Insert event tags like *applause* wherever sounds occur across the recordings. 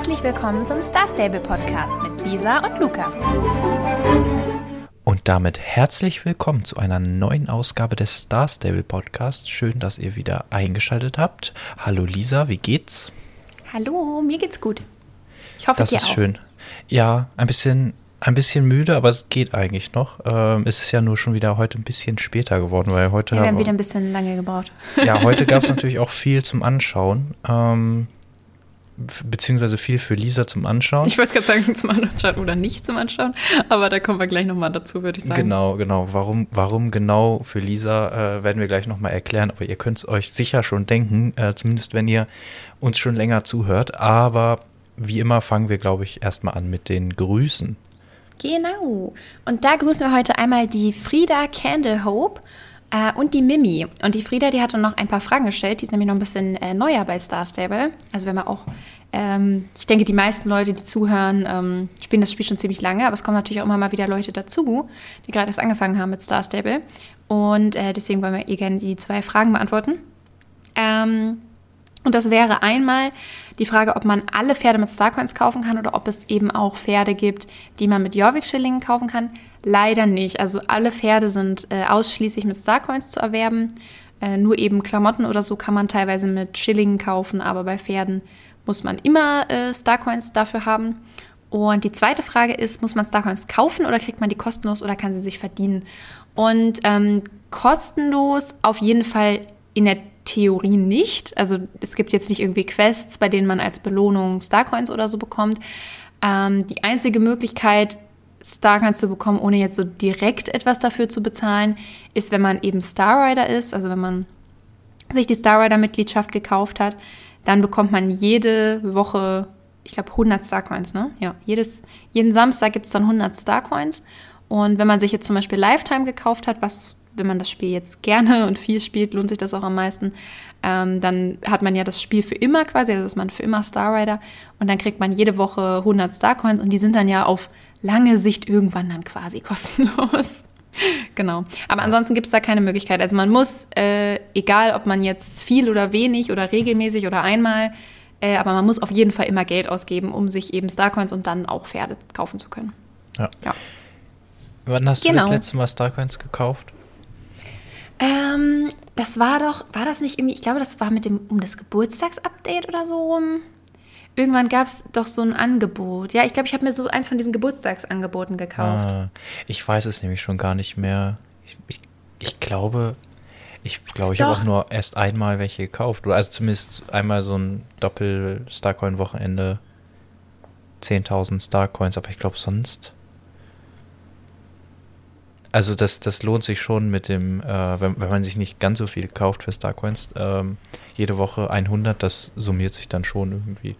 Herzlich willkommen zum Star Stable Podcast mit Lisa und Lukas. Und damit herzlich willkommen zu einer neuen Ausgabe des Star Stable Podcasts. Schön, dass ihr wieder eingeschaltet habt. Hallo Lisa, wie geht's? Hallo, mir geht's gut. Ich hoffe, Das dir ist auch. schön. Ja, ein bisschen, ein bisschen müde, aber es geht eigentlich noch. Ähm, es ist ja nur schon wieder heute ein bisschen später geworden, weil heute Wir haben wieder ein bisschen lange gebraucht. Ja, heute gab es *laughs* natürlich auch viel zum Anschauen. Ähm, beziehungsweise viel für Lisa zum Anschauen. Ich wollte gerade sagen, *laughs* zum Anschauen oder nicht zum Anschauen, aber da kommen wir gleich nochmal dazu, würde ich sagen. Genau, genau. Warum, warum genau für Lisa äh, werden wir gleich nochmal erklären, aber ihr könnt es euch sicher schon denken, äh, zumindest wenn ihr uns schon länger zuhört. Aber wie immer fangen wir, glaube ich, erstmal an mit den Grüßen. Genau. Und da grüßen wir heute einmal die Frieda Candlehope äh, und die Mimi. Und die Frieda, die hatte noch ein paar Fragen gestellt. Die ist nämlich noch ein bisschen äh, neuer bei Star Stable. Also wenn man auch, ähm, ich denke, die meisten Leute, die zuhören, ähm, spielen das Spiel schon ziemlich lange. Aber es kommen natürlich auch immer mal wieder Leute dazu, die gerade erst angefangen haben mit Star Stable. Und äh, deswegen wollen wir ihr gerne die zwei Fragen beantworten. Ähm, und das wäre einmal die Frage, ob man alle Pferde mit Starcoins kaufen kann oder ob es eben auch Pferde gibt, die man mit Jorvik-Schillingen kaufen kann. Leider nicht. Also alle Pferde sind äh, ausschließlich mit Starcoins zu erwerben. Äh, nur eben Klamotten oder so kann man teilweise mit Schillingen kaufen, aber bei Pferden muss man immer äh, Starcoins dafür haben. Und die zweite Frage ist, muss man Starcoins kaufen oder kriegt man die kostenlos oder kann sie sich verdienen? Und ähm, kostenlos auf jeden Fall in der Theorie nicht. Also es gibt jetzt nicht irgendwie Quests, bei denen man als Belohnung Starcoins oder so bekommt. Ähm, die einzige Möglichkeit, Starcoins zu bekommen, ohne jetzt so direkt etwas dafür zu bezahlen, ist, wenn man eben Star Rider ist, also wenn man sich die Star Rider-Mitgliedschaft gekauft hat, dann bekommt man jede Woche, ich glaube, 100 Starcoins, ne? Ja, jedes, jeden Samstag gibt es dann 100 Starcoins. Und wenn man sich jetzt zum Beispiel Lifetime gekauft hat, was, wenn man das Spiel jetzt gerne und viel spielt, lohnt sich das auch am meisten, ähm, dann hat man ja das Spiel für immer quasi, also ist man für immer Star Rider. Und dann kriegt man jede Woche 100 Starcoins und die sind dann ja auf lange Sicht irgendwann dann quasi *laughs* kostenlos. Genau. Aber ansonsten gibt es da keine Möglichkeit. Also man muss, äh, egal ob man jetzt viel oder wenig oder regelmäßig oder einmal, äh, aber man muss auf jeden Fall immer Geld ausgeben, um sich eben Starcoins und dann auch Pferde kaufen zu können. Ja. Ja. Wann hast du Genau. das letzte Mal Starcoins gekauft? Ähm, das war doch, war das nicht irgendwie, ich glaube, das war mit dem, um das Geburtstagsupdate oder so rum. Irgendwann gab es doch so ein Angebot. Ja, ich glaube, ich habe mir so eins von diesen Geburtstagsangeboten gekauft. Ah, ich weiß es nämlich schon gar nicht mehr. Ich, ich, ich glaube, ich glaube, ich habe auch nur erst einmal welche gekauft. Oder also zumindest einmal so ein Doppel-Starcoin-Wochenende. 10.000 Starcoins, aber ich glaube sonst. Also das, das lohnt sich schon mit dem, äh, wenn, wenn man sich nicht ganz so viel kauft für Starcoins, ähm, jede Woche 100, das summiert sich dann schon irgendwie.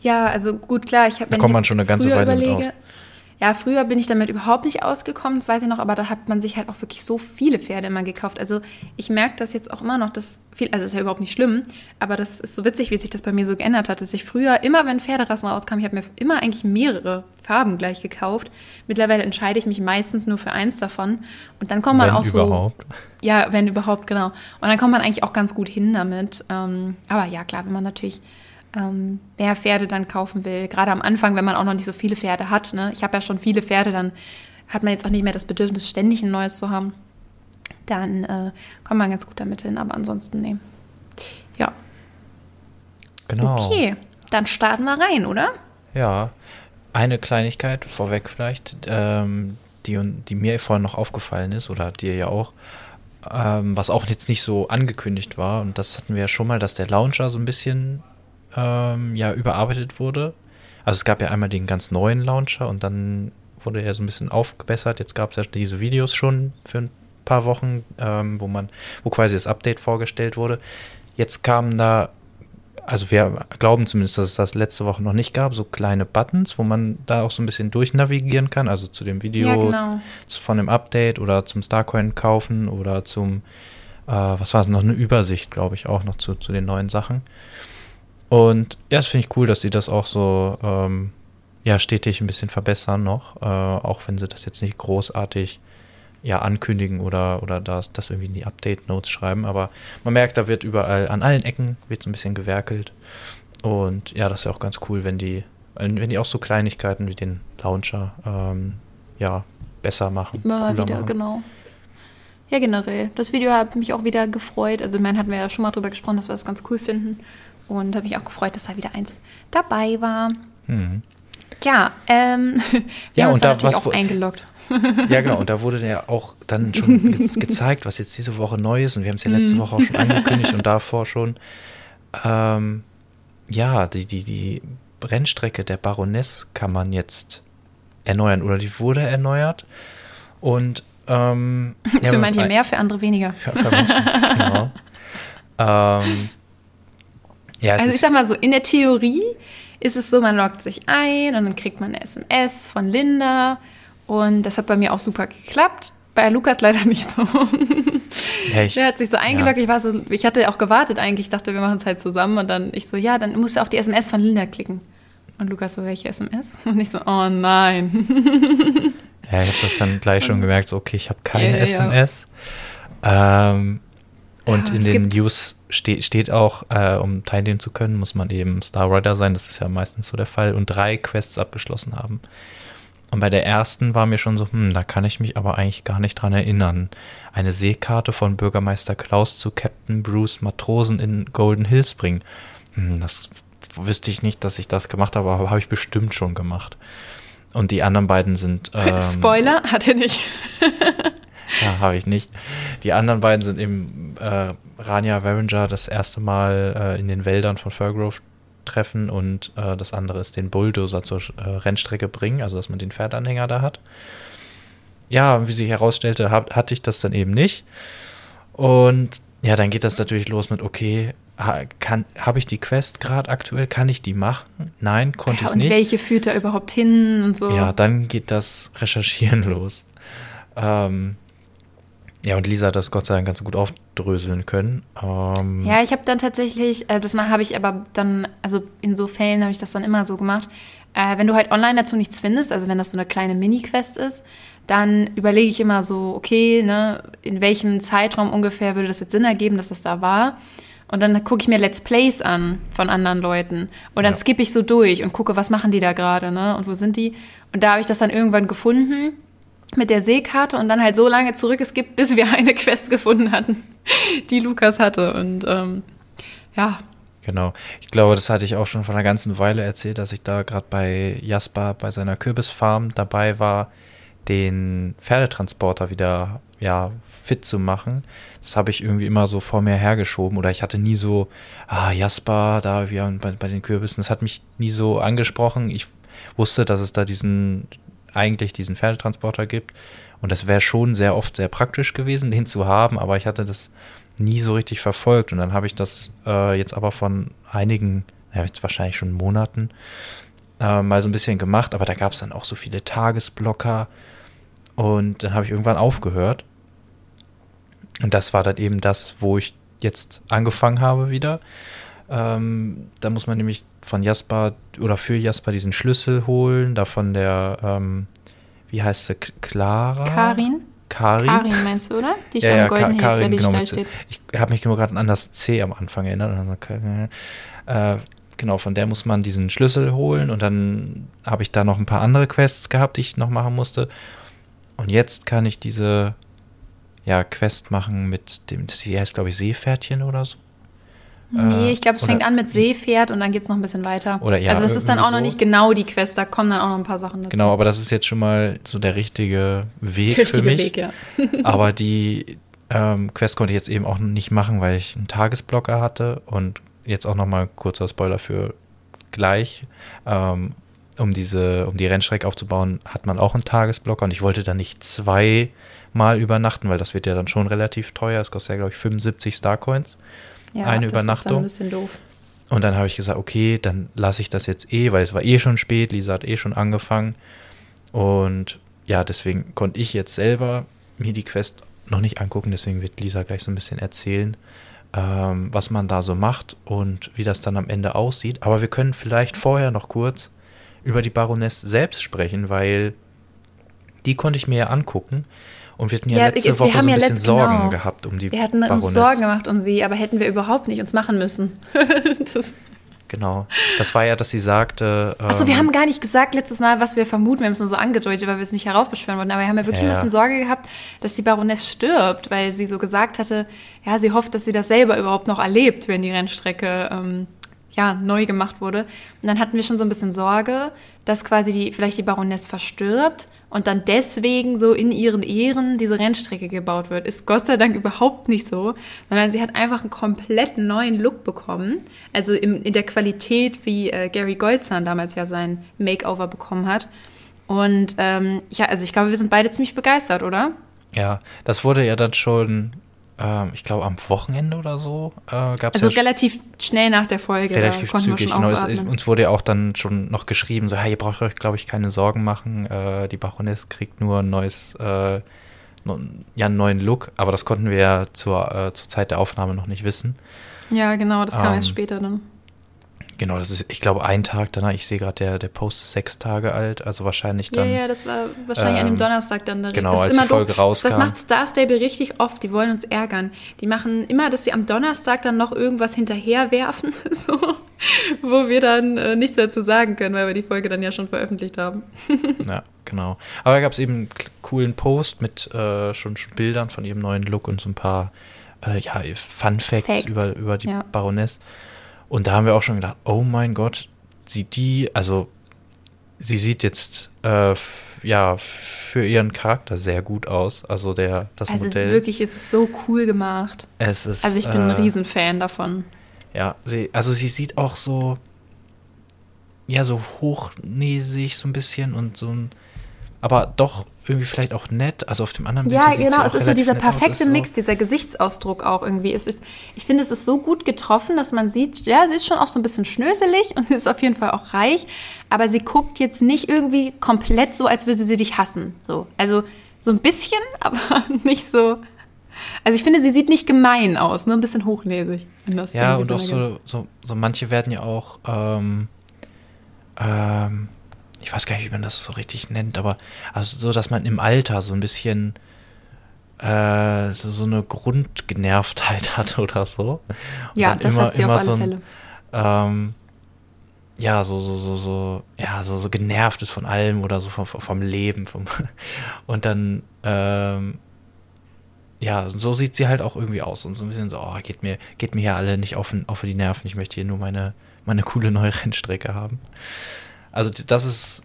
Ja, also gut, klar, ich habe Da kommt man schon eine ganze Weile mit aus. Ja, früher bin ich damit überhaupt nicht ausgekommen, das weiß ich noch, aber da hat man sich halt auch wirklich so viele Pferde immer gekauft. Also ich merke das jetzt auch immer noch, dass viel, also das ist ja überhaupt nicht schlimm, aber das ist so witzig, wie sich das bei mir so geändert hat, dass ich früher immer, wenn Pferderassen rauskamen, ich habe mir immer eigentlich mehrere Farben gleich gekauft. Mittlerweile entscheide ich mich meistens nur für eins davon und dann kommt man Wenn auch so überhaupt. ja, wenn überhaupt, genau. Und dann kommt man eigentlich auch ganz gut hin damit. Ähm, aber ja, klar, wenn man natürlich ähm, mehr Pferde dann kaufen will, gerade am Anfang, wenn man auch noch nicht so viele Pferde hat, ne? ich habe ja schon viele Pferde, dann hat man jetzt auch nicht mehr das Bedürfnis, ständig ein neues zu haben. Dann äh, kommt man ganz gut damit hin, aber ansonsten, nee. Ja, Genau. okay. Dann starten wir rein, oder? Ja, eine Kleinigkeit vorweg vielleicht, ähm, die, die mir vorhin noch aufgefallen ist, oder dir ja auch, ähm, was auch jetzt nicht so angekündigt war, und das hatten wir ja schon mal, dass der Launcher so ein bisschen ähm, ja, überarbeitet wurde. Also es gab ja einmal den ganz neuen Launcher und dann wurde er so ein bisschen aufgebessert. Jetzt gab es ja diese Videos schon für ein paar Wochen, ähm, wo man, wo quasi das Update vorgestellt wurde. Jetzt kamen da also wir glauben zumindest, dass es das letzte Woche noch nicht gab, so kleine Buttons, wo man da auch so ein bisschen durchnavigieren kann, also zu dem Video Ja, genau. von dem Update oder zum Starcoin kaufen oder zum, äh, was war es, noch eine Übersicht, glaube ich, auch noch zu, zu den neuen Sachen. Und ja, das finde ich cool, dass die das auch so ähm, ja, stetig ein bisschen verbessern noch, äh, auch wenn sie das jetzt nicht großartig ja, ankündigen oder, oder das, das irgendwie in die Update-Notes schreiben. Aber man merkt, da wird überall, an allen Ecken wird so ein bisschen gewerkelt. Und ja, das ist ja auch ganz cool, wenn die, wenn die auch so Kleinigkeiten wie den Launcher ähm, ja, besser machen. Mal wieder, machen. genau. Ja, generell. Das Video hat mich auch wieder gefreut. Also, mein hatten wir ja schon mal drüber gesprochen, dass wir das ganz cool finden. Und habe mich auch gefreut, dass da wieder eins dabei war. Mhm. Ja, ähm, *laughs* wir ja, haben uns da natürlich auch eingeloggt. *laughs* Ja, genau. Und da wurde ja auch dann schon *laughs* ge gezeigt, was jetzt diese Woche neu ist. Und wir haben es ja letzte mhm. Woche auch schon angekündigt und davor schon. Ähm, ja, die, die, die Rennstrecke der Baroness kann man jetzt erneuern oder die wurde erneuert. Und ähm, für ja, manche mehr, für andere weniger. Für, für manche, genau. ähm, ja, also ich sag mal so, in der Theorie ist es so, man loggt sich ein und dann kriegt man eine SMS von Linda und das hat bei mir auch super geklappt. Bei Lukas leider *laughs* nicht so. Ja, ich, der hat sich so eingeloggt. Ja. Ich war so, ich hatte auch gewartet eigentlich. Ich dachte, wir machen es halt zusammen. Und dann ich so, ja, dann musst du auf die SMS von Linda klicken. Und Lukas so, welche SMS? *laughs* Und ich so, oh nein. Ja, ich habe das dann gleich schon gemerkt. So, okay, ich habe keine ja, SMS. Ähm, und in den News ste steht auch, äh, um teilnehmen zu können, muss man eben Star Rider sein. Das ist ja meistens so der Fall. Und drei Quests abgeschlossen haben. Und bei der ersten war mir schon so, hm, da kann ich mich aber eigentlich gar nicht dran erinnern. Eine Seekarte von Bürgermeister Klaus zu Captain Bruce Matrosen in Golden Hills bringen. Hm, das wüsste ich nicht, dass ich das gemacht habe, aber habe ich bestimmt schon gemacht. Und die anderen beiden sind. *laughs* Ähm, Spoiler, hat er nicht. *laughs* *laughs* ja, habe ich nicht. Die anderen beiden sind eben äh, Rania Varinger das erste Mal äh, in den Wäldern von Furgrove treffen und äh, das andere ist den Bulldozer zur äh, Rennstrecke bringen, also dass man den Pferdanhänger da hat. Ja, wie sich herausstellte, hab, hatte ich das dann eben nicht. Und ja, dann geht das natürlich los mit, okay, ha, habe ich die Quest gerade aktuell? Kann ich die machen? Nein, konnte ja, ich nicht. Und welche führt da überhaupt hin und so? Ja, dann geht das Recherchieren *laughs* los. Ähm, ja, und Lisa hat das Gott sei Dank ganz gut aufdröseln können. Ähm ja, ich habe dann tatsächlich, äh, das habe ich aber dann, also in so Fällen habe ich das dann immer so gemacht. Äh, wenn du halt online dazu nichts findest, also wenn das so eine kleine Mini-Quest ist, dann überlege ich immer so, okay, ne, in welchem Zeitraum ungefähr würde das jetzt Sinn ergeben, dass das da war. Und dann gucke ich mir Let's Plays an von anderen Leuten. Und dann ja. skippe ich so durch und gucke, was machen die da gerade, ne? Und wo sind die? Und da habe ich das dann irgendwann gefunden mit der Seekarte und dann halt so lange zurück es gibt, bis wir *laughs* eine Quest gefunden hatten, die Lukas hatte. Und ähm, ja. Genau. Ich glaube, das hatte ich auch schon vor einer ganzen Weile erzählt, dass ich da gerade bei Jasper bei seiner Kürbisfarm dabei war, den Pferdetransporter wieder ja, fit zu machen. Das habe ich irgendwie immer so vor mir hergeschoben oder ich hatte nie so, ah, Jasper, da wir bei, bei den Kürbissen, das hat mich nie so angesprochen. Ich wusste, dass es da diesen eigentlich diesen Pferdetransporter gibt. Und das wäre schon sehr oft sehr praktisch gewesen, den zu haben, aber ich hatte das nie so richtig verfolgt. Und dann habe ich das äh, jetzt aber von einigen, ja, jetzt wahrscheinlich schon Monaten, äh, mal so ein bisschen gemacht, aber da gab es dann auch so viele Tagesblocker. Und dann habe ich irgendwann aufgehört. Und das war dann eben das, wo ich jetzt angefangen habe wieder. Ähm, da muss man nämlich von Jasper oder für Jasper diesen Schlüssel holen, da von der, ähm, wie heißt sie, Clara? Karin. Karin. Karin meinst du, oder? Die schon ja, ja, golden Ka Karin, genau, steht. Ich habe mich nur gerade an das C am Anfang erinnert. Äh, genau, von der muss man diesen Schlüssel holen und dann habe ich da noch ein paar andere Quests gehabt, die ich noch machen musste. Und jetzt kann ich diese ja, Quest machen mit dem, das heißt, glaube ich, Seepferdchen oder so. Nee, ich glaube, es fängt an mit Seepferd und dann geht es noch ein bisschen weiter. Oder ja, also das ist dann auch so. noch nicht genau die Quest, da kommen dann auch noch ein paar Sachen dazu. Genau, aber das ist jetzt schon mal so der richtige Weg richtige für mich. Weg, ja. *laughs* aber die ähm, Quest konnte ich jetzt eben auch nicht machen, weil ich einen Tagesblocker hatte und jetzt auch noch mal kurzer Spoiler für gleich. Ähm, um diese, um die Rennstrecke aufzubauen, hat man auch einen Tagesblocker und ich wollte da nicht zweimal übernachten, weil das wird ja dann schon relativ teuer. Es kostet ja, glaube ich, 75 Starcoins ja, eine das Übernachtung. Ist dann ein bisschen doof. Und dann habe ich gesagt, okay, dann lasse ich das jetzt eh, weil es war eh schon spät, Lisa hat eh schon angefangen. Und ja, deswegen konnte ich jetzt selber mir die Quest noch nicht angucken, deswegen wird Lisa gleich so ein bisschen erzählen, ähm, was man da so macht und wie das dann am Ende aussieht. Aber wir können vielleicht vorher noch kurz über die Baroness selbst sprechen, weil die konnte ich mir ja angucken. Und wir hatten ja, ja letzte wir, Woche so ein bisschen letzt, Sorgen genau. gehabt um die Wir hatten Baroness. uns Sorgen gemacht um sie, aber hätten wir überhaupt nicht uns machen müssen. *laughs* Genau. Das war ja, dass sie sagte. Achso, wir ähm, haben gar nicht gesagt letztes Mal, was wir vermuten. Wir haben es nur so angedeutet, weil wir es nicht heraufbeschwören wollten. Aber wir haben ja wirklich Ja. ein bisschen Sorge gehabt, dass die Baroness stirbt, weil sie so gesagt hatte, ja, sie hofft, dass sie das selber überhaupt noch erlebt, wenn die Rennstrecke ähm, ja, neu gemacht wurde. Und dann hatten wir schon so ein bisschen Sorge, dass quasi die, vielleicht die Baroness verstirbt und dann deswegen so in ihren Ehren diese Rennstrecke gebaut wird. Ist Gott sei Dank überhaupt nicht so, sondern sie hat einfach einen komplett neuen Look bekommen. Also im, in der Qualität, wie äh, Gary Goldzahn damals ja sein Makeover bekommen hat. Und ähm, ja, also ich glaube, wir sind beide ziemlich begeistert, oder? Ja, das wurde ja dann schon, ähm, ich glaube, am Wochenende oder so äh, gab es Also ja relativ schnell nach der Folge. relativ zügig. wir schon Genau, es, uns wurde ja auch dann schon noch geschrieben, so, hey, ihr braucht euch, glaube ich, keine Sorgen machen. Äh, die Baroness kriegt nur ein neues, äh, no, ja, einen neuen Look, aber das konnten wir ja zur, äh, zur Zeit der Aufnahme noch nicht wissen. ja, genau, das kam Ähm, erst später dann. Genau, das ist, ich glaube, ein Tag danach. Ich sehe gerade, der, der Post ist sechs Tage alt, also wahrscheinlich Ja, dann. ja, das war wahrscheinlich an dem ähm, Donnerstag dann direkt. genau, das ist als die immer Folge doof. rauskam. Das macht Star Stable richtig oft. Die wollen uns ärgern. Die machen immer, dass sie am Donnerstag dann noch irgendwas hinterherwerfen, *laughs* so, wo wir dann äh, nichts mehr zu sagen können, weil wir die Folge dann ja schon veröffentlicht haben. *laughs* Ja, genau. Aber da gab es eben einen coolen Post mit äh, schon, schon Bildern von ihrem neuen Look und so ein paar äh, ja, Fun Facts, Facts. über, über die Ja. Baroness. Und da haben wir auch schon gedacht, oh mein Gott, sieht die, also sie sieht jetzt äh, ja für ihren Charakter sehr gut aus. Also der das Also Modell. wirklich ist es so cool gemacht. es ist, Also ich bin ein äh, Riesenfan davon. Ja, sie, also sie sieht auch so, ja, so hochnäsig so ein bisschen und so ein, aber doch irgendwie vielleicht auch nett. Also auf dem anderen Ja, sieht sie genau. Es ist so dieser nett aus, perfekte ist so- Mix, dieser Gesichtsausdruck auch irgendwie. Es ist, ich finde, es ist so gut getroffen, dass man sieht, ja, sie ist schon auch so ein bisschen schnöselig und *laughs* ist auf jeden Fall auch reich, aber sie guckt jetzt nicht irgendwie komplett so, als würde sie dich hassen. So. Also so ein bisschen, *laughs* aber nicht so. Also ich finde, sie sieht nicht gemein aus, nur ein bisschen hochnäsig. Ja, und auch so, so, so manche werden ja auch, ähm, ähm, ich weiß gar nicht, wie man das so richtig nennt, aber also so, dass man im Alter so ein bisschen äh, so, so eine Grundgenervtheit *laughs* hat oder so. Und Ja, das immer- hat sie auf immer alle so ein- Fälle. ähm, ja, so, so, so, so, ja, so, so genervt ist von allem oder so vom, vom Leben. Vom *laughs* und dann, ähm, ja, so sieht sie halt auch irgendwie aus und so ein bisschen so, oh, geht mir, geht mir hier alle nicht auf, auf die Nerven, ich möchte hier nur meine, meine coole neue Rennstrecke haben. Also das ist,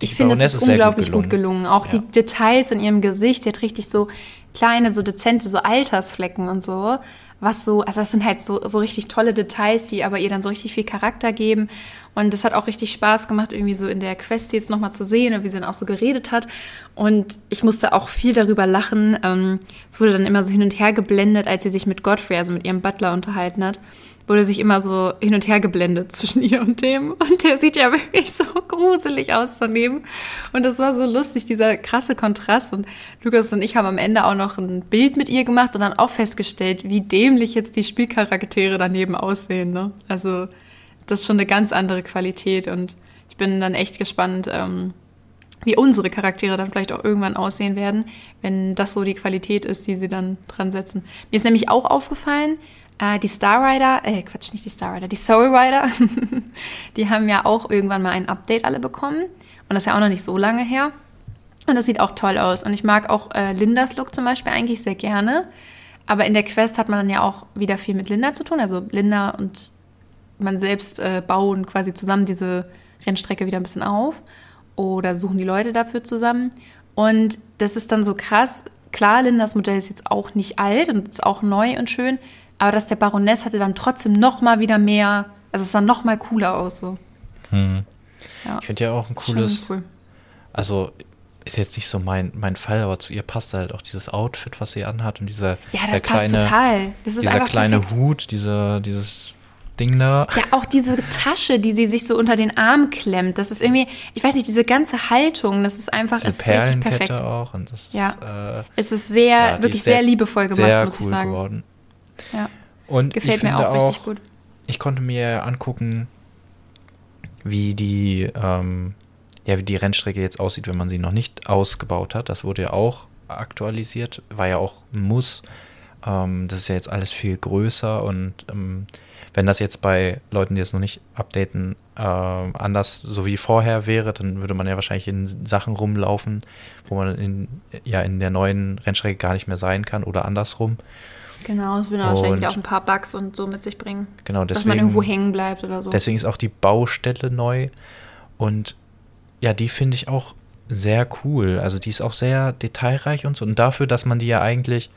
Ich finde, Baroness es ist unglaublich sehr gut gelungen. Auch Ja. die Details in ihrem Gesicht, die hat richtig so kleine, so dezente, so Altersflecken und so. Was so, also das sind halt so, so richtig tolle Details, die aber ihr dann so richtig viel Charakter geben. Und es hat auch richtig Spaß gemacht, irgendwie so in der Quest jetzt nochmal zu sehen und wie sie dann auch so geredet hat. Und ich musste auch viel darüber lachen. Ähm, es wurde dann immer so hin und her geblendet, als sie sich mit Godfrey, also mit ihrem Butler, unterhalten hat wurde sich immer so hin und her geblendet *laughs* zwischen ihr und dem. Und der sieht ja wirklich so gruselig aus daneben. Und das war so lustig, dieser krasse Kontrast. Und Lukas und ich haben am Ende auch noch ein Bild mit ihr gemacht und dann auch festgestellt, wie dämlich jetzt die Spielcharaktere daneben aussehen. Ne? Also das ist schon eine ganz andere Qualität. Und ich bin dann echt gespannt, ähm, wie unsere Charaktere dann vielleicht auch irgendwann aussehen werden, wenn das so die Qualität ist, die sie dann dran setzen. Mir ist nämlich auch aufgefallen, äh, die Star Rider, äh, Quatsch, nicht die Star Rider, die Soul Rider, *laughs* die haben ja auch irgendwann mal ein Update alle bekommen. Und das ist ja auch noch nicht so lange her. Und das sieht auch toll aus. Und ich mag auch äh, Lindas Look zum Beispiel eigentlich sehr gerne. Aber in der Quest hat man dann ja auch wieder viel mit Linda zu tun. Also Linda und man selbst äh, bauen quasi zusammen diese Rennstrecke wieder ein bisschen auf oder suchen die Leute dafür zusammen. Und das ist dann so krass. Klar, Lindas Modell ist jetzt auch nicht alt und ist auch neu und schön, aber dass der Baroness hatte dann trotzdem noch mal wieder mehr, also es sah noch mal cooler aus so. Hm. Ja, Ich finde ja auch ein cooles, cool. also ist jetzt nicht so mein, mein Fall, aber zu ihr passt halt auch dieses Outfit, was sie anhat und dieser Ja, das passt kleine, total. Das ist dieser kleine perfekt. Hut, dieser, dieses Ding da. Ja, auch diese Tasche, die sie sich so unter den Arm klemmt, das ist irgendwie, ich weiß nicht, diese ganze Haltung, das ist einfach, Diese es ist richtig perfekt. Auch und das ist Ja. äh, Es ist sehr, ja, wirklich ist sehr, liebevoll gemacht, sehr muss cool ich sagen. geworden. Ja, Und gefällt ich mir finde auch richtig gut. Ich konnte mir angucken, wie die, ähm, ja, wie die Rennstrecke jetzt aussieht, wenn man sie noch nicht ausgebaut hat. Das wurde ja auch aktualisiert, war ja auch ein Muss. Ähm, das ist ja jetzt alles viel größer und ähm, wenn das jetzt bei Leuten, die es noch nicht updaten, äh, anders so wie vorher wäre, dann würde man ja wahrscheinlich in Sachen rumlaufen, wo man in, ja in der neuen Rennstrecke gar nicht mehr sein kann oder andersrum. Genau, das würde wahrscheinlich auch ein paar Bugs und so mit sich bringen. Genau, deswegen, dass man irgendwo hängen bleibt oder so. Deswegen ist auch die Baustelle neu und ja, die finde ich auch sehr cool. Also die ist auch sehr detailreich und so. Und dafür, dass man die ja eigentlich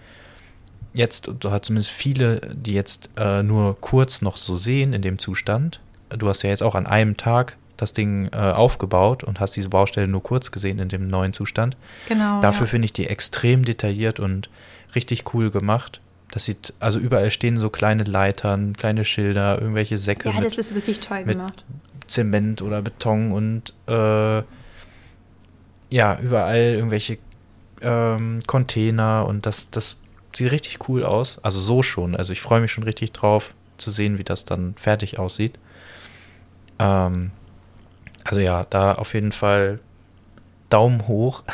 jetzt, du hast zumindest viele, die jetzt äh, nur kurz noch so sehen in dem Zustand. Du hast ja jetzt auch an einem Tag das Ding äh, aufgebaut und hast diese Baustelle nur kurz gesehen in dem neuen Zustand. Genau. Dafür ja. finde ich die extrem detailliert und richtig cool gemacht. Das sieht, also überall stehen so kleine Leitern, kleine Schilder, irgendwelche Säcke. Ja, mit, das ist wirklich toll gemacht. Zement oder Beton und äh, ja, überall irgendwelche ähm, Container und das, das sieht richtig cool aus. Also so schon. Also ich freue mich schon richtig drauf zu sehen, wie das dann fertig aussieht. Ähm, also ja, da auf jeden Fall Daumen hoch. *laughs*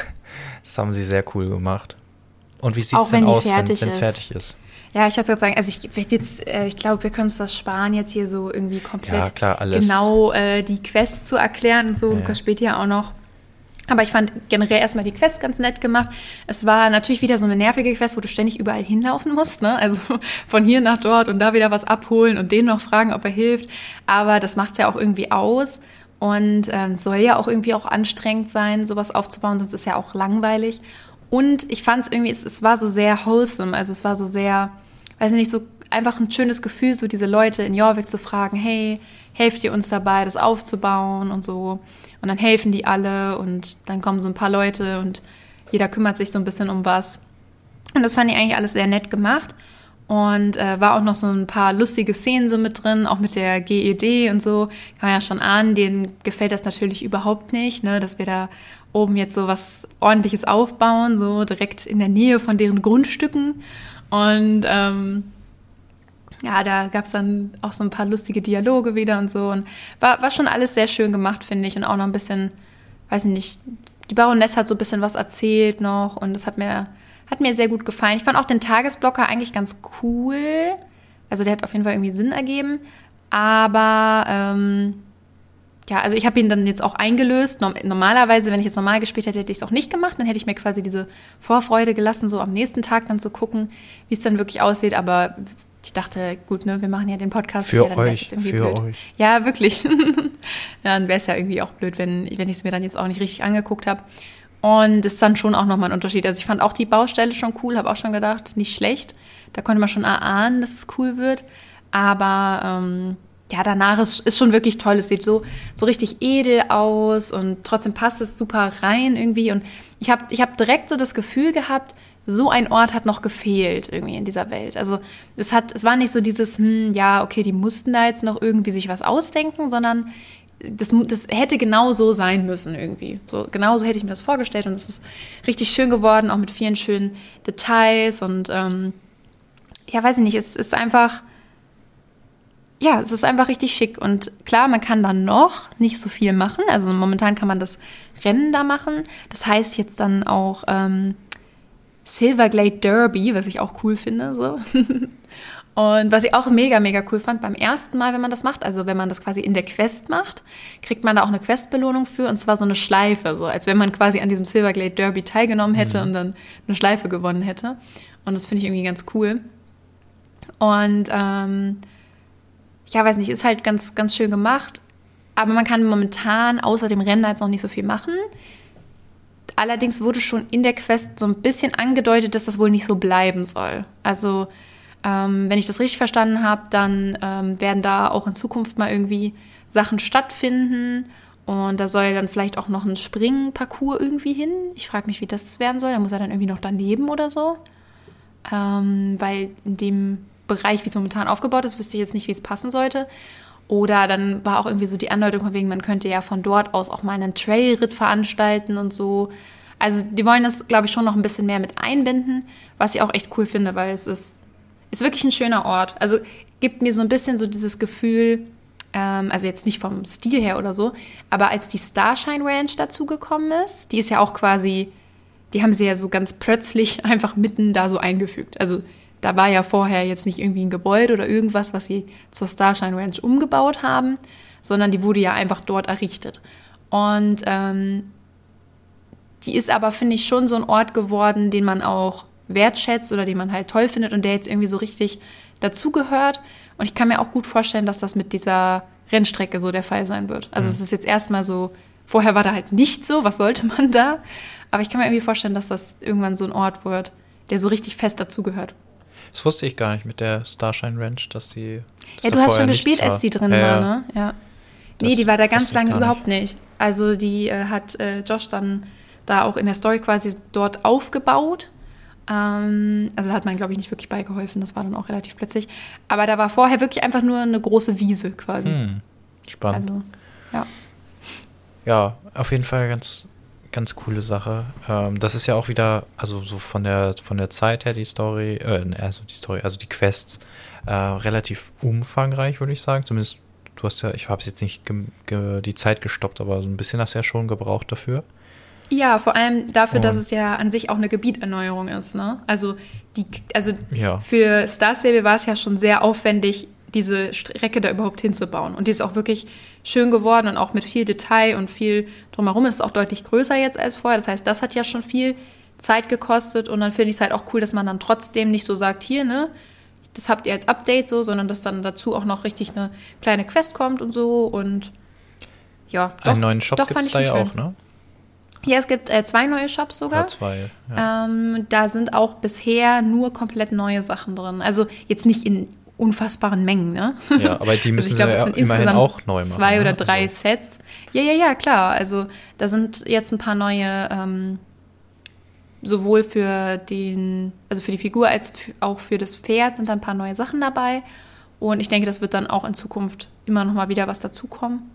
Das haben sie sehr cool gemacht. Und wie sieht es denn aus, wenn es fertig ist? Ja, ich gerade sagen, also ich werde jetzt, äh, ich glaube, wir können uns das sparen, jetzt hier so irgendwie komplett ja, klar, genau äh, die Quest zu erklären und so. Ja. Lukas spielt ja auch noch. Aber ich fand generell erstmal die Quest ganz nett gemacht. Es war natürlich wieder so eine nervige Quest, wo du ständig überall hinlaufen musst. Ne? Also *laughs* von hier nach dort und da wieder was abholen und den noch fragen, ob er hilft. Aber das macht es ja auch irgendwie aus. Und ähm, soll ja auch irgendwie auch anstrengend sein, sowas aufzubauen, sonst ist ja auch langweilig. Und ich fand es irgendwie, es, war so sehr wholesome, also es war so sehr, weiß nicht, so einfach ein schönes Gefühl, so diese Leute in Jorvik zu fragen, hey, helft ihr uns dabei, das aufzubauen und so. Und dann helfen die alle und dann kommen so ein paar Leute und jeder kümmert sich so ein bisschen um was. Und das fand ich eigentlich alles sehr nett gemacht. Und äh, war auch noch so ein paar lustige Szenen so mit drin, auch mit der GED und so. Kann man ja schon ahnen, denen gefällt das natürlich überhaupt nicht, ne, dass wir da oben jetzt so was ordentliches aufbauen, so direkt in der Nähe von deren Grundstücken. Und ähm, ja, da gab es dann auch so ein paar lustige Dialoge wieder und so. Und war, war schon alles sehr schön gemacht, finde ich. Und auch noch ein bisschen, weiß ich nicht, die Baroness hat so ein bisschen was erzählt noch und das hat mir, hat mir sehr gut gefallen. Ich fand auch den Tagesblocker eigentlich ganz cool. Also der hat auf jeden Fall irgendwie Sinn ergeben. Aber ähm, ja, also ich habe ihn dann jetzt auch eingelöst. Normalerweise, wenn ich jetzt normal gespielt hätte, hätte ich es auch nicht gemacht. Dann hätte ich mir quasi diese Vorfreude gelassen, so am nächsten Tag dann zu gucken, wie es dann wirklich aussieht. Aber ich dachte, gut, ne, wir machen ja den Podcast für hier, dann euch, jetzt irgendwie für blöd. euch. Ja, wirklich. *laughs* ja, dann wäre es ja irgendwie auch blöd, wenn, wenn ich es mir dann jetzt auch nicht richtig angeguckt habe. Und ist dann schon auch nochmal ein Unterschied. Also ich fand auch die Baustelle schon cool, habe auch schon gedacht, nicht schlecht. Da konnte man schon erahnen, dass es cool wird. Aber ähm, ja, danach ist, ist schon wirklich toll. Es sieht so, so richtig edel aus und trotzdem passt es super rein irgendwie. Und ich habe ich hab direkt so das Gefühl gehabt, so ein Ort hat noch gefehlt irgendwie in dieser Welt. Also es hat, es war nicht so dieses, hm, ja, okay, die mussten da jetzt noch irgendwie sich was ausdenken, sondern das, das hätte genau so sein müssen irgendwie. So, genau so hätte ich mir das vorgestellt und es ist richtig schön geworden, auch mit vielen schönen Details und ähm, ja, weiß ich nicht, es ist einfach, ja, es ist einfach richtig schick. Und klar, man kann da noch nicht so viel machen. Also momentan kann man das Rennen da machen. Das heißt jetzt dann auch ähm, Silverglade Derby, was ich auch cool finde. So. *laughs* Und was ich auch mega, mega cool fand, beim ersten Mal, wenn man das macht, also wenn man das quasi in der Quest macht, kriegt man da auch eine Questbelohnung für, und zwar so eine Schleife, so als wenn man quasi an diesem Silverglade Derby teilgenommen hätte mhm. und dann eine Schleife gewonnen hätte. Und das finde ich irgendwie ganz cool. Und ähm, ja, weiß nicht, ist halt ganz, ganz schön gemacht. Aber man kann momentan außer dem Rennen jetzt noch nicht so viel machen. Allerdings wurde schon in der Quest so ein bisschen angedeutet, dass das wohl nicht so bleiben soll. Also, ähm, wenn ich das richtig verstanden habe, dann ähm, werden da auch in Zukunft mal irgendwie Sachen stattfinden. Und da soll dann vielleicht auch noch ein Springparcours irgendwie hin. Ich frage mich, wie das werden soll. Da muss er dann irgendwie noch daneben oder so. Ähm, weil in dem Bereich, wie es momentan aufgebaut ist, wüsste ich jetzt nicht, wie es passen sollte. Oder dann war auch irgendwie so die Andeutung von wegen, man könnte ja von dort aus auch mal einen Trailritt veranstalten und so. Also die wollen das, glaube ich, schon noch ein bisschen mehr mit einbinden, was ich auch echt cool finde, weil es ist, ist wirklich ein schöner Ort. Also gibt mir so ein bisschen so dieses Gefühl, ähm, also jetzt nicht vom Stil her oder so, aber als die Starshine Ranch dazugekommen ist, die ist ja auch quasi, die haben sie ja so ganz plötzlich *laughs* einfach mitten da so eingefügt. Also da war ja vorher jetzt nicht irgendwie ein Gebäude oder irgendwas, was sie zur Starshine Ranch umgebaut haben, sondern die wurde ja einfach dort errichtet. Und ähm, die ist aber, finde ich, schon so ein Ort geworden, den man auch wertschätzt oder den man halt toll findet und der jetzt irgendwie so richtig dazugehört. Und ich kann mir auch gut vorstellen, dass das mit dieser Rennstrecke so der Fall sein wird. Also es ist jetzt erstmal so, vorher war da halt nicht so, was sollte man da? Aber ich kann mir irgendwie vorstellen, dass das irgendwann so ein Ort wird, der so richtig fest dazugehört. Das wusste ich gar nicht mit der Starshine Ranch, dass die. dass Ja, du hast schon gespielt, als die drin ja, war, ne? Ja. Nee, die war da ganz lange überhaupt nicht. Also die äh, hat äh, Josh dann da auch in der Story quasi dort aufgebaut. Ähm, also da hat man, glaube ich, nicht wirklich beigeholfen. Das war dann auch relativ plötzlich. Aber da war vorher wirklich einfach nur eine große Wiese quasi. Hm, spannend. Also, ja. Ja, auf jeden Fall ganz, ganz coole Sache. Ähm, das ist ja auch wieder, also so von der von der Zeit her die Story, äh, ne, also die Story, also die Quests, äh, relativ umfangreich, würde ich sagen. Zumindest, du hast ja, ich habe es jetzt nicht die Zeit gestoppt, aber so ein bisschen hast du ja schon gebraucht dafür. Ja, vor allem dafür, dass Und- es ja an sich auch eine Gebieterneuerung ist. Ne? Also, die, also Ja. für Star Stable war es ja schon sehr aufwendig, diese Strecke da überhaupt hinzubauen. Und die ist auch wirklich schön geworden und auch mit viel Detail und viel drumherum ist es auch deutlich größer jetzt als vorher. Das heißt, das hat ja schon viel Zeit gekostet und dann finde ich es halt auch cool, dass man dann trotzdem nicht so sagt, hier, ne, das habt ihr als Update so, sondern dass dann dazu auch noch richtig eine kleine Quest kommt und so und ja. doch- Einen neuen Shop gibt es da ja auch, ne? Ja, es gibt äh, zwei neue Shops sogar. Oder zwei. Ja. Ähm, da sind auch bisher nur komplett neue Sachen drin. Also jetzt nicht in unfassbaren Mengen, ne? ja, aber die *laughs* müssen ich glaub, es ja sind immerhin insgesamt auch neu machen. Zwei ne? oder drei Also, Sets. Ja, ja, ja, klar. Also da sind jetzt ein paar neue, ähm, sowohl für den, also für die Figur als auch für das Pferd sind da ein paar neue Sachen dabei. Und ich denke, das wird dann auch in Zukunft immer noch mal wieder was dazukommen.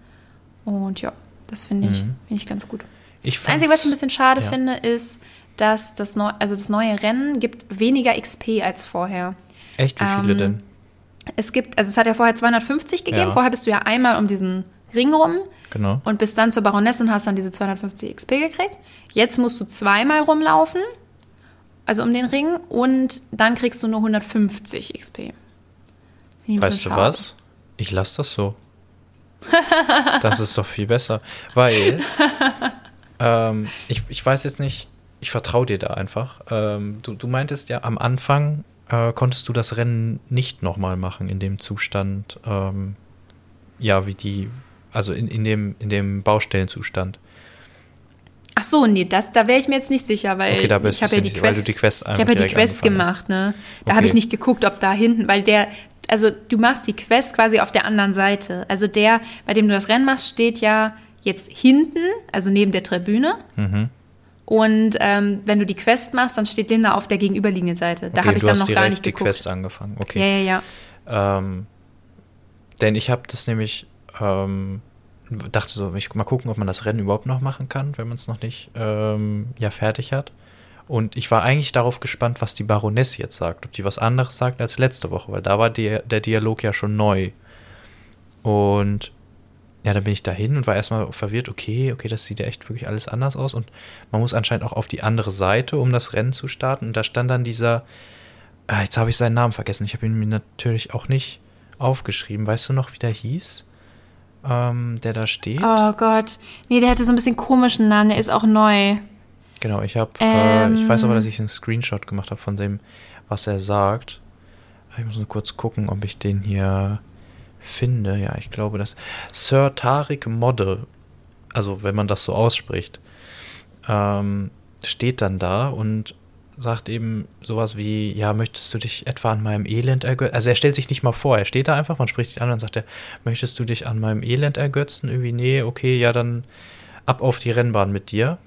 Und ja, das finde ich, Mhm. finde ich ganz gut. Ich Das Einzige, was ich ein bisschen schade ja. finde, ist, dass das, neu, also das neue Rennen gibt weniger XP als vorher. Echt, wie viele ähm, denn? Es gibt, also es hat ja vorher 250 gegeben. Ja. Vorher bist du ja einmal um diesen Ring rum Genau. und bis dann zur Baronessin hast dann diese 250 XP gekriegt. Jetzt musst du zweimal rumlaufen, also um den Ring, und dann kriegst du nur 150 XP. Weißt du was? Ich lasse das so. das ist doch viel besser. Weil *laughs* ähm, ich, ich weiß jetzt nicht, ich vertraue dir da einfach. Ähm, du, du meintest ja am Anfang, äh, konntest du das Rennen nicht nochmal machen in dem Zustand, ähm, ja, wie die, also in, in, dem, in dem Baustellenzustand. Ach so, nee, das, da wäre ich mir jetzt nicht sicher, weil Okay, ich habe ja die Quest, die Quest ich habe ja die Quest gemacht, ne? Da Okay. habe ich nicht geguckt, ob da hinten, weil der, also du machst die Quest quasi auf der anderen Seite. Also der, bei dem du das Rennen machst, steht ja jetzt hinten, also neben der Tribüne. Mhm. Und ähm, wenn du die Quest machst, dann steht Linda auf der gegenüberliegenden Seite. Da Okay, habe ich du dann hast noch gar nicht die geguckt. Quest angefangen. Okay. Ja, ja, ja. Ähm, denn ich habe das nämlich, ähm, dachte so, ich mal gucken, ob man das Rennen überhaupt noch machen kann, wenn man es noch nicht ähm, ja fertig hat. Und ich war eigentlich darauf gespannt, was die Baroness jetzt sagt, ob die was anderes sagt als letzte Woche, weil da war der, der Dialog ja schon neu. Und ja, dann bin ich dahin und war erstmal verwirrt, okay, okay, das sieht ja echt wirklich alles anders aus. Und man muss anscheinend auch auf die andere Seite, um das Rennen zu starten. Und da stand dann dieser, ah, jetzt habe ich seinen Namen vergessen. Ich habe ihn mir natürlich auch nicht aufgeschrieben. Weißt du noch, wie der hieß? Ähm, der da steht? Oh Gott. Nee, der hatte so ein bisschen komischen Namen, der ist auch neu. Genau, ich habe, äh, ich weiß aber, Ähm. dass ich einen Screenshot gemacht habe von dem, was er sagt. Ich muss nur kurz gucken, ob ich den hier finde. Ja, ich glaube, das Sir Tariq Modde, also wenn man das so ausspricht, ähm, steht dann da und sagt eben sowas wie, ja, möchtest du dich etwa an meinem Elend ergötzen? Also er stellt sich nicht mal vor, er steht da einfach, man spricht ihn an und sagt er, möchtest du dich an meinem Elend ergötzen? Irgendwie, nee, okay, ja, dann ab auf die Rennbahn mit dir.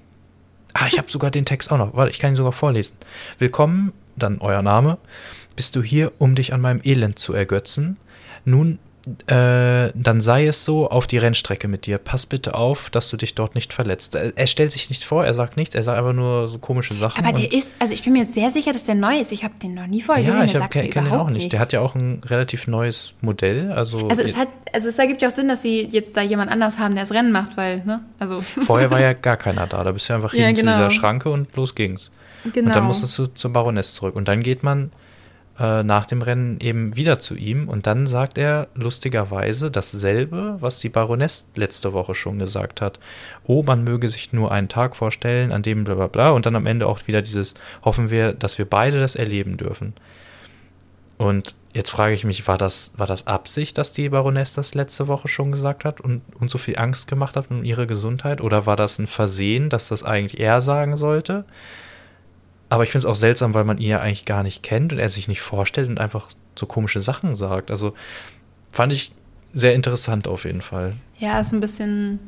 Ah, ich habe sogar den Text auch noch. Warte, ich kann ihn sogar vorlesen. Willkommen, dann euer Name. Bist du hier, um dich an meinem Elend zu ergötzen? Nun, äh, dann sei es so auf die Rennstrecke mit dir. Pass bitte auf, dass du dich dort nicht verletzt. Er, er stellt sich nicht vor, er sagt nichts, er sagt einfach nur so komische Sachen. Aber der ist, also ich bin mir sehr sicher, dass der neu ist. Ich habe den noch nie vorher ja, gesehen. ich der hab- sagt mir kenn den auch nicht. Der nichts. hat ja auch ein relativ neues Modell. Also, Also es hat, also es ergibt ja auch Sinn, dass sie jetzt da jemand anders haben, der das Rennen macht, weil, ne? Also *laughs* vorher war ja gar keiner da. Da bist du einfach Ja, hin zu genau. dieser Schranke und los ging's. genau. Und dann musstest du zur Baroness zurück. Und dann geht man äh, nach dem Rennen eben wieder zu ihm und dann sagt er lustigerweise dasselbe, was die Baroness letzte Woche schon gesagt hat. Oh, man möge sich nur einen Tag vorstellen, an dem bla bla bla und dann am Ende auch wieder dieses, hoffen wir, dass wir beide das erleben dürfen. Und jetzt frage ich mich, war das, war das Absicht, dass die Baroness das letzte Woche schon gesagt hat und uns so viel Angst gemacht hat um ihre Gesundheit? Oder war das ein Versehen, dass das eigentlich er sagen sollte? Aber ich finde es auch seltsam, weil man ihn ja eigentlich gar nicht kennt und er sich nicht vorstellt und einfach so komische Sachen sagt. Also fand ich sehr interessant auf jeden Fall. Ja, ist ein bisschen,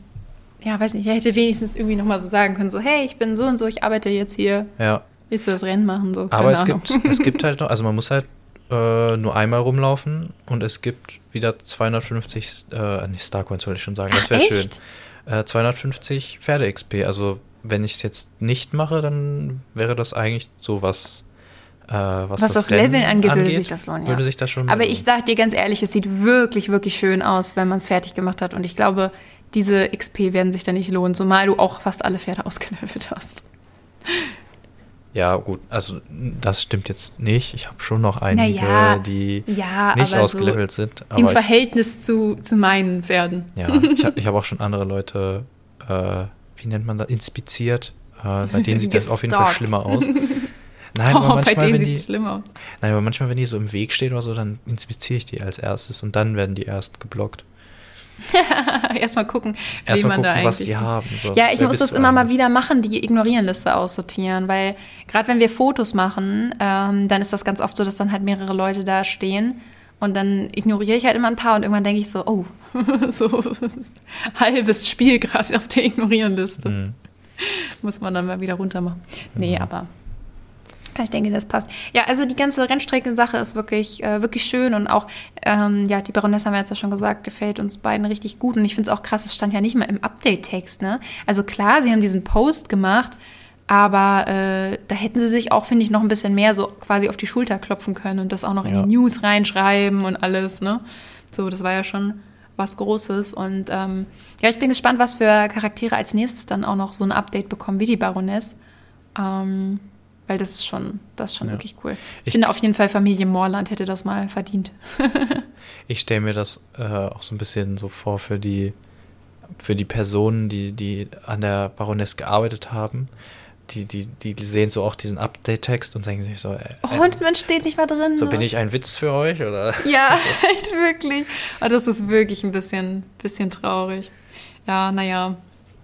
ja, weiß nicht, er hätte wenigstens irgendwie nochmal so sagen können, so, hey, ich bin so und so, ich arbeite jetzt hier. Ja. Willst du das Rennen machen? So, Aber es gibt, es *laughs* gibt halt noch, also man muss halt äh, nur einmal rumlaufen und es gibt wieder 250, äh, nee, Starcoins wollte ich schon sagen, das wäre schön. Äh, 250 Pferde-XP, also wenn ich es jetzt nicht mache, dann wäre das eigentlich so was. Äh, was, was das, das Leveln angeht, würde sich das lohnen. Ja. Würde sich das schon Aber ich sag dir ganz ehrlich, es sieht wirklich, wirklich schön aus, wenn man es fertig gemacht hat. Und ich glaube, diese XP werden sich da nicht lohnen, zumal du auch fast alle Pferde *laughs* ausgelevelt hast. Ja, gut, also das stimmt jetzt nicht. Ich habe schon noch einige, naja, die ja, nicht ausgelevelt so sind. Im Verhältnis ich, zu, zu meinen Pferden. Ja, ich habe hab auch schon andere Leute äh, wie nennt man das, inspiziert. Äh, bei denen sieht das *laughs* auf jeden Fall schlimmer aus. *laughs* Nein, oh, aber manchmal, bei denen wenn die, schlimmer Nein, aber manchmal, wenn die so im Weg stehen oder so, dann inspiziere ich die als erstes und dann werden die erst geblockt. *laughs* Erstmal gucken, Erst wie man gucken, da eigentlich. Was die haben. So, ja, ich muss das immer mal wieder machen, die Ignorierenliste aussortieren, weil gerade wenn wir Fotos machen, ähm, dann ist das ganz oft so, dass dann halt mehrere Leute da stehen und dann ignoriere ich halt immer ein paar und irgendwann denke ich so, oh, *laughs* so halbes Spiel gerade auf der Ignorieren-Liste. Mhm. Muss man dann mal wieder runter machen. Nee, mhm. aber ich denke, das passt. Ja, also die ganze Rennstreckensache ist wirklich, äh, wirklich schön und auch, ähm, ja, die Baroness haben wir jetzt ja schon gesagt, gefällt uns beiden richtig gut. Und ich finde es auch krass, es stand ja nicht mal im Update-Text, ne? Also klar, sie haben diesen Post gemacht, aber äh, da hätten sie sich auch, finde ich, noch ein bisschen mehr so quasi auf die Schulter klopfen können und das auch noch ja. in die News reinschreiben und alles, ne? So, das war ja schon was Großes. Und ähm, ja, ich bin gespannt, was für Charaktere als nächstes dann auch noch so ein Update bekommen wie die Baroness. Ähm, weil das ist schon, das ist schon ja. wirklich cool. Ich, ich, finde auf jeden Fall Familie Moorland hätte das mal verdient. *laughs* ich stelle mir das äh, auch so ein bisschen so vor für die, für die Personen, die, die an der Baroness gearbeitet haben die, die, die sehen so auch diesen Update-Text und denken sich so, äh, oh, und man steht nicht mal drin. So ne? bin ich ein Witz für euch, oder? Ja, *laughs* *laughs* halt wirklich. Aber das ist wirklich ein bisschen, bisschen traurig. Ja, naja.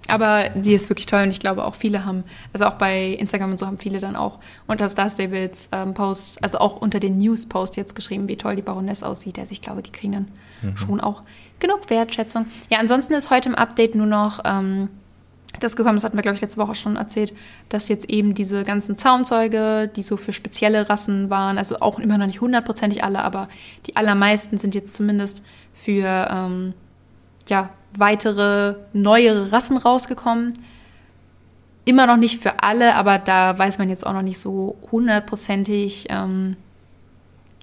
Aber die ist wirklich toll und ich glaube auch viele haben, also auch bei Instagram und so haben viele dann auch unter Star Stables ähm, Post, also auch unter den News-Post jetzt geschrieben, wie toll die Baroness aussieht. Also ich glaube, die kriegen dann mhm. schon auch genug Wertschätzung. Ja, ansonsten ist heute im Update nur noch ähm, das gekommen, das hatten wir, glaube ich, letzte Woche schon erzählt, dass jetzt eben diese ganzen Zaumzeuge, die so für spezielle Rassen waren, also auch immer noch nicht hundertprozentig alle, aber die allermeisten sind jetzt zumindest für ähm, ja, weitere, neuere Rassen rausgekommen. Immer noch nicht für alle, aber da weiß man jetzt auch noch nicht so hundertprozentig, ähm,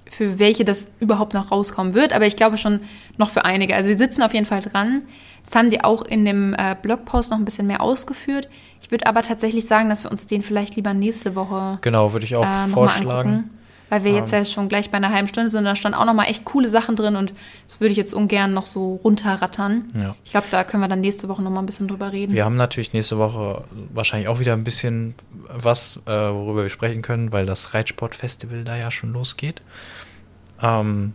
für welche das überhaupt noch rauskommen wird. Aber ich glaube schon noch für einige. Also sie sitzen auf jeden Fall dran. Das haben sie auch in dem äh, Blogpost noch ein bisschen mehr ausgeführt. Ich würde aber tatsächlich sagen, dass wir uns den vielleicht lieber nächste Woche. Genau, würde ich auch äh, vorschlagen. Weil wir jetzt ähm. ja schon gleich bei einer halben Stunde sind. Da stand auch noch mal echt coole Sachen drin und das würde ich jetzt ungern noch so runterrattern. Ja. Ich glaube, da können wir dann nächste Woche noch mal ein bisschen drüber reden. Wir haben natürlich nächste Woche wahrscheinlich auch wieder ein bisschen was, äh, worüber wir sprechen können, weil das Reitsportfestival da ja schon losgeht. Ähm,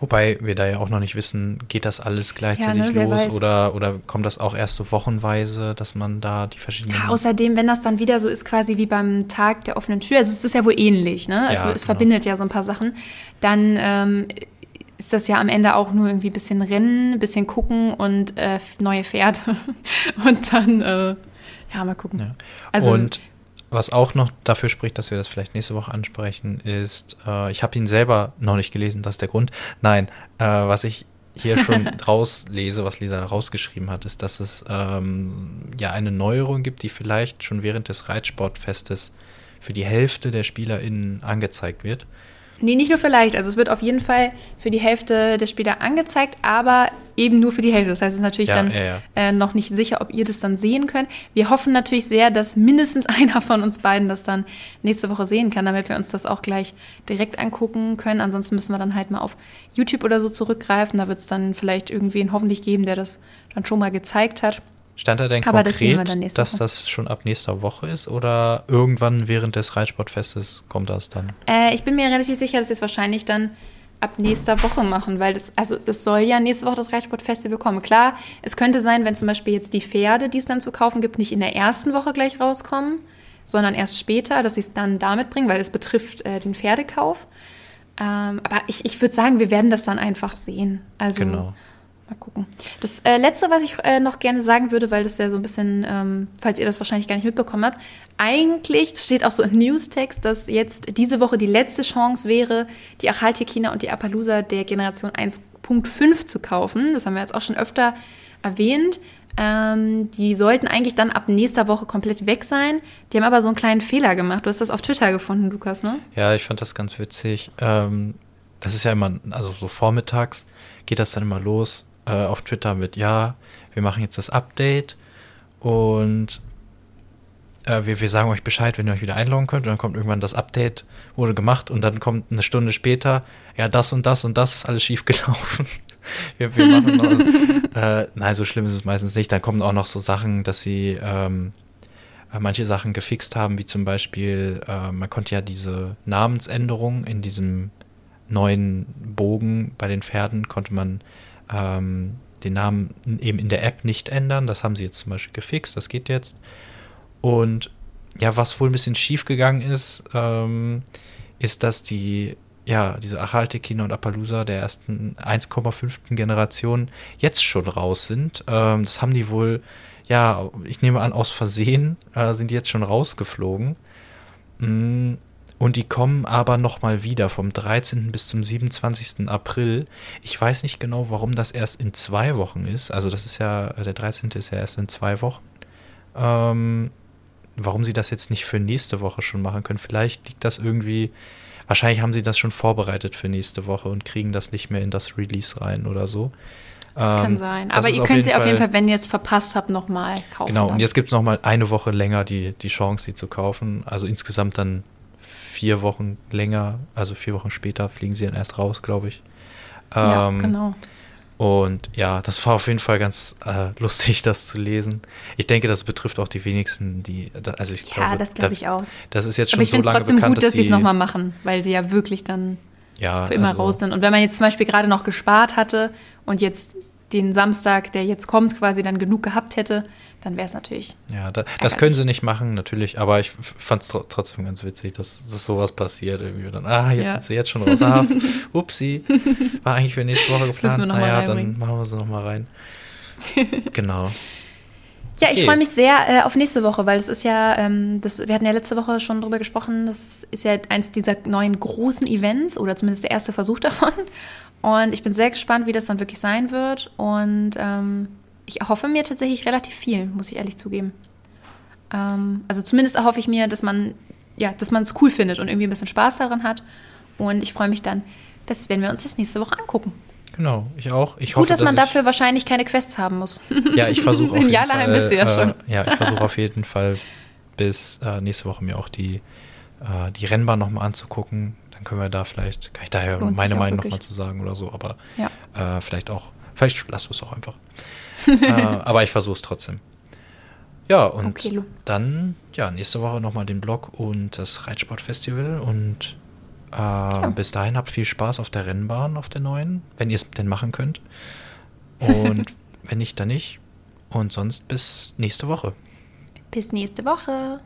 Wobei wir da ja auch noch nicht wissen, geht das alles gleichzeitig ja, ne, los oder, oder kommt das auch erst so wochenweise, dass man da die verschiedenen. Ja, außerdem, wenn das dann wieder so ist, quasi wie beim Tag der offenen Tür, also es ist ja wohl ähnlich, ne? Also ja, es genau. verbindet ja so ein paar Sachen, dann ähm, ist das ja am Ende auch nur irgendwie ein bisschen Rennen, ein bisschen gucken und äh, neue Pferde. *laughs* und dann, äh, ja, mal gucken. Ja. Also, und was auch noch dafür spricht, dass wir das vielleicht nächste Woche ansprechen, ist, äh, ich habe ihn selber noch nicht gelesen, das ist der Grund. Nein, äh, was ich hier *laughs* schon rauslese, was Lisa rausgeschrieben hat, ist, dass es ähm, ja eine Neuerung gibt, die vielleicht schon während des Reitsportfestes für die Hälfte der SpielerInnen angezeigt wird. Nee, nicht nur vielleicht. Also es wird auf jeden Fall für die Hälfte der Spieler angezeigt, aber eben nur für die Hälfte. Das heißt, es ist natürlich Ja, dann ja, ja. Äh, noch nicht sicher, ob ihr das dann sehen könnt. Wir hoffen natürlich sehr, dass mindestens *laughs* einer von uns beiden das dann nächste Woche sehen kann, damit wir uns das auch gleich direkt angucken können. Ansonsten müssen wir dann halt mal auf YouTube oder so zurückgreifen. Da wird es dann vielleicht irgendwen hoffentlich geben, der das dann schon mal gezeigt hat. Stand da denn Aber das konkret, nächste dass Woche. das schon ab nächster Woche ist oder irgendwann während des Reitsportfestes kommt das dann? Äh, ich bin mir relativ sicher, dass sie es wahrscheinlich dann ab nächster Woche machen, weil das, also das soll ja nächste Woche das Reitsportfestival kommen. Klar, es könnte sein, wenn zum Beispiel jetzt die Pferde, die es dann zu kaufen gibt, nicht in der ersten Woche gleich rauskommen, sondern erst später, dass sie es dann damit bringen, weil es betrifft äh, den Pferdekauf. Ähm, aber ich, ich würde sagen, wir werden das dann einfach sehen. Also Genau. Mal gucken. Das äh, Letzte, was ich äh, noch gerne sagen würde, weil das ja so ein bisschen, ähm, falls ihr das wahrscheinlich gar nicht mitbekommen habt, eigentlich steht auch so im Newstext, dass jetzt diese Woche die letzte Chance wäre, die Achaltekina und die Appaloosa der Generation 1.5 zu kaufen. Das haben wir jetzt auch schon öfter erwähnt. Ähm, die sollten eigentlich dann ab nächster Woche komplett weg sein. Die haben aber so einen kleinen Fehler gemacht. Du hast das auf Twitter gefunden, Lukas, ne? Ja, ich fand das ganz witzig. Ähm, das ist ja immer, also so vormittags geht das dann immer los äh, auf Twitter mit, ja, wir machen jetzt das Update und äh, wir, wir sagen euch Bescheid, wenn ihr euch wieder einloggen könnt. Und dann kommt irgendwann das Update, wurde gemacht und dann kommt eine Stunde später, ja, das und das und das ist alles schief gelaufen. *laughs* wir, wir machen noch, *laughs* äh, nein, so schlimm ist es meistens nicht. Dann kommen auch noch so Sachen, dass sie ähm, äh, manche Sachen gefixt haben, wie zum Beispiel, äh, man konnte ja diese Namensänderung in diesem neuen Bogen bei den Pferden, konnte man ähm, den Namen eben in der App nicht ändern. Das haben sie jetzt zum Beispiel gefixt, das geht jetzt. Und ja, was wohl ein bisschen schief gegangen ist, ähm, ist, dass die, ja, diese Achaltekina und Appaloosa der ersten 1,5. Generation jetzt schon raus sind. Ähm, das haben die wohl, ja, ich nehme an, aus Versehen äh, sind die jetzt schon rausgeflogen. Mm, Und die kommen aber nochmal wieder vom 13. bis zum 27. April. Ich weiß nicht genau, warum das erst in zwei Wochen ist. Also das ist ja, der 13. ist ja erst in zwei Wochen. Ähm, warum sie das jetzt nicht für nächste Woche schon machen können. Vielleicht liegt das irgendwie, wahrscheinlich haben sie das schon vorbereitet für nächste Woche und kriegen das nicht mehr in das Release rein oder so. Das kann Ähm, sein. das Aber ihr könnt sie auf jeden Fall, wenn ihr es verpasst habt, nochmal kaufen. Genau, dann. und jetzt gibt es nochmal eine Woche länger die, die Chance, sie zu kaufen. Also insgesamt dann vier Wochen länger, also vier Wochen später fliegen sie dann erst raus, glaube ich. ja, Ähm, genau. Und ja, das war auf jeden Fall ganz äh, *laughs* lustig, das zu lesen. Ich denke, das betrifft auch die wenigsten, die, da- also ich Ja, glaube, das glaube ich auch. Das ist jetzt schon Aber ich so finde es trotzdem bekannt, gut, dass sie es nochmal machen, weil sie ja wirklich dann ja, für immer also- raus sind. Und wenn man jetzt zum Beispiel gerade noch gespart hatte und jetzt den Samstag, der jetzt kommt, quasi dann genug gehabt hätte, dann wäre es natürlich. Ja, da, das können sie nicht machen, natürlich, aber ich fand es tr trotzdem ganz witzig, dass, dass sowas passiert. Irgendwie dann, ah, jetzt Ja. sind sie jetzt schon raus. Ah, *laughs* upsi, war eigentlich für nächste Woche geplant. wir noch mal naja, dann reinbringen. machen wir sie nochmal rein. *laughs* genau. Ja, ich Okay. freue mich sehr äh, auf nächste Woche, weil es ist ja, ähm, das, wir hatten ja letzte Woche schon drüber gesprochen, das ist ja eins dieser neuen großen Events oder zumindest der erste Versuch *laughs* davon. Und ich bin sehr gespannt, wie das dann wirklich sein wird. Und ähm, ich erhoffe mir tatsächlich relativ viel, muss ich ehrlich zugeben. Ähm, also zumindest erhoffe ich mir, dass man ja, dass man es cool findet und irgendwie ein bisschen Spaß daran hat. Und ich freue mich dann, das werden wir uns das nächste Woche angucken. Genau, ich auch. Ich hoffe, Gut, dass man ich, dafür wahrscheinlich keine Quests haben muss. *laughs* Ja, ich versuche *laughs* auf jeden Jarlaheim Fall. bist du ja äh, schon. Ja, ich versuche auf *laughs* jeden Fall bis äh, nächste Woche mir auch die, äh, die Rennbahn nochmal anzugucken. Dann können wir da vielleicht, kann ich da ja Lohnt meine Meinung nochmal zu sagen oder so, aber Ja. äh, vielleicht auch, vielleicht lass du es auch einfach. Äh, *laughs* aber ich versuche es trotzdem. Ja, und Okay, dann, ja, nächste Woche nochmal den Blog und das Reitsportfestival und äh, bis dahin habt viel Spaß auf der Rennbahn, auf der neuen, wenn ihr es denn machen könnt. Und *laughs* wenn nicht, dann nicht. Und sonst bis nächste Woche. Bis nächste Woche.